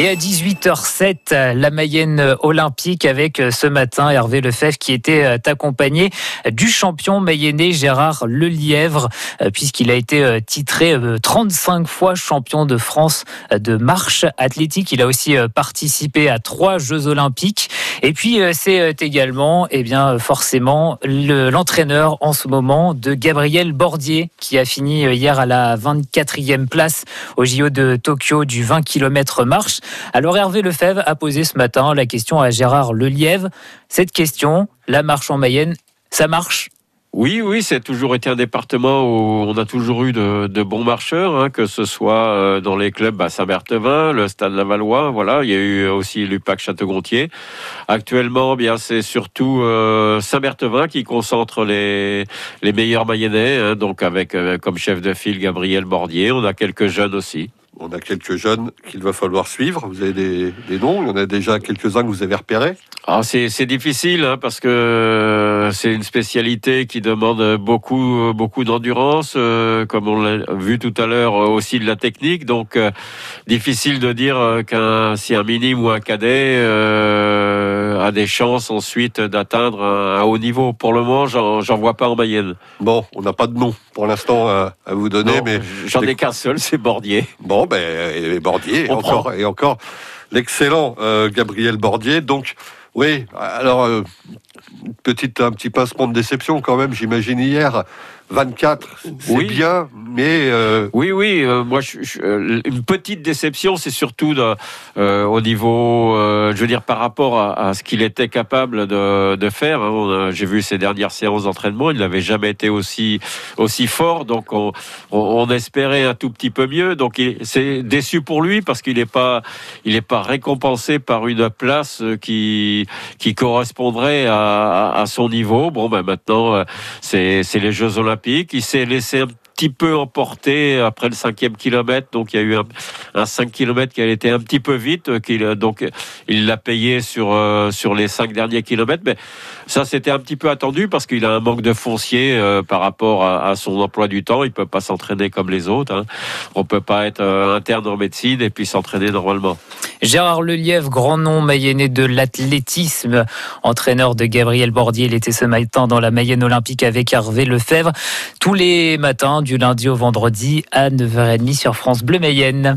Et à 18h07, la Mayenne olympique avec euh, ce matin Hervé Lefebvre qui était euh, accompagné du champion mayennais Gérard Lelièvre euh, puisqu'il a été titré 35 fois champion de France de marche athlétique. Il a aussi participé à trois Jeux olympiques. Et puis c'est également, eh bien forcément, l'entraîneur en ce moment de Gabriel Bordier qui a fini hier à la 24e place au JO de Tokyo du 20 km marche. Alors Hervé Lefebvre a posé ce matin la question à Gérard Lelièvre. Cette question, la marche en Mayenne, ça marche? Oui, oui, c'est toujours été un département où on a toujours eu de, bons marcheurs, hein, que ce soit euh, dans les clubs à Saint-Berthevin, le Stade Lavallois, voilà. Il y a eu aussi l'UPAC Château-Gontier. Actuellement, bien, c'est surtout euh, Saint-Berthevin qui concentre les, les meilleurs Mayennais, hein, donc avec euh, comme chef de file Gabriel Bordier. On a quelques jeunes aussi. On a quelques jeunes qu'il va falloir suivre. Vous avez des, noms Il y en a déjà quelques-uns que vous avez repérés ah, C'est difficile hein, parce que c'est une spécialité qui demande beaucoup, beaucoup d'endurance, euh, comme on l'a vu tout à l'heure, euh, aussi de la technique. Donc, euh, difficile de dire qu'un si un minime ou un cadet a des chances ensuite d'atteindre un, haut niveau. Pour le moment, j'en vois pas en Mayenne. Bon, on n'a pas de nom pour l'instant à, vous donner, mais j'en ai qu'un seul, c'est Bordier. Bon, ben, et Bordier, et encore, et encore l'excellent euh, Gabriel Bordier. Donc, oui, alors, euh, petite, un petit passement de déception quand même, j'imagine hier. 24, c'est oui. bien, mais euh, oui, oui. Euh, moi, je, une petite déception, c'est surtout de, au niveau, je veux dire, par rapport à, ce qu'il était capable de, de faire. Hein. J'ai vu ses dernières séances d'entraînement, il n'avait jamais été aussi aussi fort, donc on, on, espérait un tout petit peu mieux. Donc c'est déçu pour lui parce qu'il n'est pas il est pas récompensé par une place qui qui correspondrait à, son niveau. Bon, ben maintenant, c'est c'est les Jeux Olympiques il s'est laissé un petit peu emporté après le cinquième kilomètre. Donc il y a eu un, un 5 km qui a été un petit peu vite. donc il l'a payé sur, euh, les cinq derniers kilomètres. Mais ça, c'était un petit peu attendu parce qu'il a un manque de foncier euh, par rapport à, son emploi du temps. Il peut pas s'entraîner comme les autres. Hein. On peut pas être euh, interne en médecine et puis s'entraîner normalement. Gérard Lelièvre, grand nom mayennais de l'athlétisme, entraîneur de Gabriel Bordier. Il était ce matin dans la Mayenne olympique avec Hervé Lefebvre. Tous les matins, du lundi au vendredi à 9h30 sur France Bleu Mayenne.